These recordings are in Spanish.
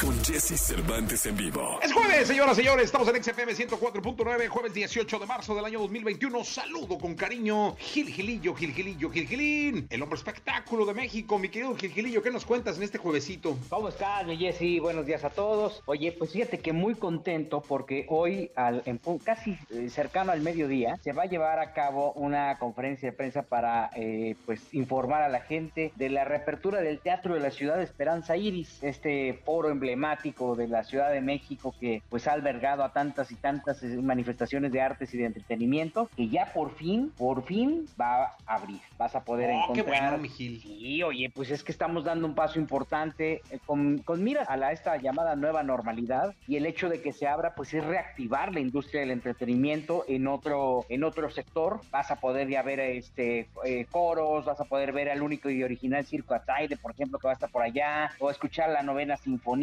Con Jesse Cervantes en vivo. Es jueves, señoras y señores. Estamos en XFM 104.9, jueves 18 de marzo del año 2021. Saludo con cariño. Gil Gilillo, Gil Gilillo, Gil Gilín. El hombre espectáculo de México. Mi querido Gil Gilillo, ¿qué nos cuentas en este juevesito? ¿Cómo estás, mi Jesse? Buenos días a todos. Oye, pues fíjate que muy contento porque hoy, al, en, casi eh, cercano al mediodía, se va a llevar a cabo una conferencia de prensa para eh, pues informar a la gente de la reapertura del Teatro de la Ciudad de Esperanza Iris, este foro emblemático de la Ciudad de México que pues ha albergado a tantas y tantas eh, manifestaciones de artes y de entretenimiento, que ya por fin, por fin va a abrir. Vas a poder Oh, qué encontrar. bueno, mi Gil. Sí, oye, pues es que estamos dando un paso importante eh, con, con miras a la, esta llamada nueva normalidad y el hecho de que se abra, pues es reactivar la industria del entretenimiento en otro, en otro sector. Vas a poder ya ver este eh, coros, vas a poder ver al único y original Circo Ataide, por ejemplo, que va a estar por allá, o escuchar la novena sinfonía,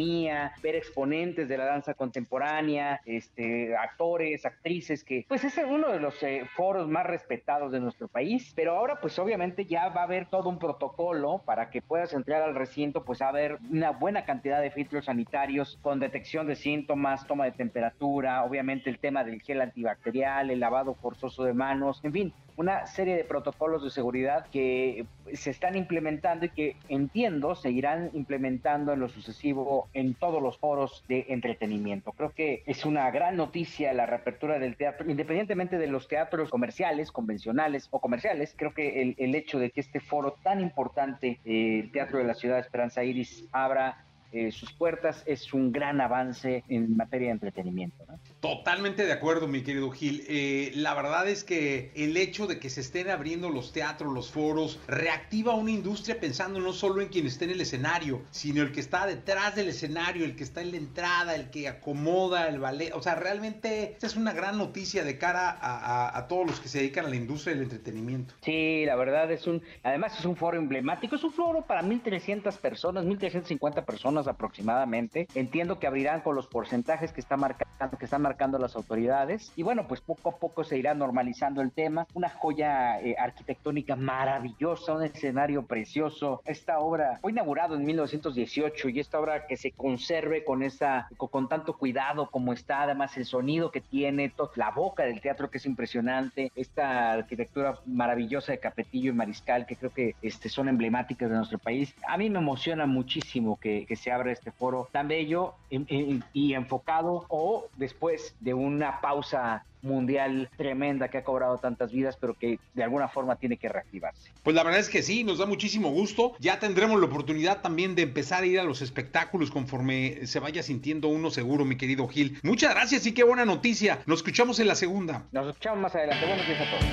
ver exponentes de la danza contemporánea, este, actores, actrices, que pues es uno de los eh, foros más respetados de nuestro país, pero ahora pues obviamente ya va a haber todo un protocolo para que puedas entrar al recinto, pues a haber una buena cantidad de filtros sanitarios con detección de síntomas, toma de temperatura, obviamente el tema del gel antibacterial, el lavado forzoso de manos, en fin, una serie de protocolos de seguridad que se están implementando y que entiendo seguirán implementando en lo sucesivo todos los foros de entretenimiento. Creo que es una gran noticia la reapertura del teatro, independientemente de los teatros comerciales, convencionales o comerciales. Creo que el, el hecho de que este foro tan importante, eh, el Teatro de la Ciudad de Esperanza Iris, abra eh, sus puertas es un gran avance en materia de entretenimiento. ¿no? Totalmente de acuerdo, mi querido Gil. Eh, la verdad es que el hecho de que se estén abriendo los teatros, los foros, reactiva una industria pensando no solo en quien esté en el escenario, sino el que está detrás del escenario, el que está en la entrada, el que acomoda el ballet. O sea, realmente esta es una gran noticia de cara a, a, a todos los que se dedican a la industria del entretenimiento. Sí, la verdad es un, además es un foro emblemático, es un foro para 1.300 personas, 1.350 personas aproximadamente. Entiendo que abrirán con los porcentajes que, está marcando, que están marcando las autoridades. Y bueno, pues poco a poco se irá normalizando el tema. Una joya eh, arquitectónica maravillosa, un escenario precioso. Esta obra fue inaugurado en 1918 y esta obra que se conserve con, esa, con, con tanto cuidado como está, además el sonido que tiene, la boca del teatro que es impresionante, esta arquitectura maravillosa de Capetillo y Mariscal que creo que este, son emblemáticas de nuestro país. A mí me emociona muchísimo que, que se abra este foro tan bello y, y, y enfocado o después de una pausa mundial tremenda que ha cobrado tantas vidas, pero que de alguna forma tiene que reactivarse. Pues la verdad es que sí, nos da muchísimo gusto. Ya tendremos la oportunidad también de empezar a ir a los espectáculos conforme se vaya sintiendo uno seguro, mi querido Gil. Muchas gracias y qué buena noticia. Nos escuchamos en la segunda. Nos escuchamos más adelante. Buenos días a todos.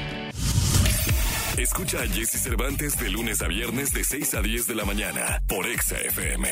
Escucha a Jesse Cervantes de lunes a viernes de 6 a 10 de la mañana por Exa FM.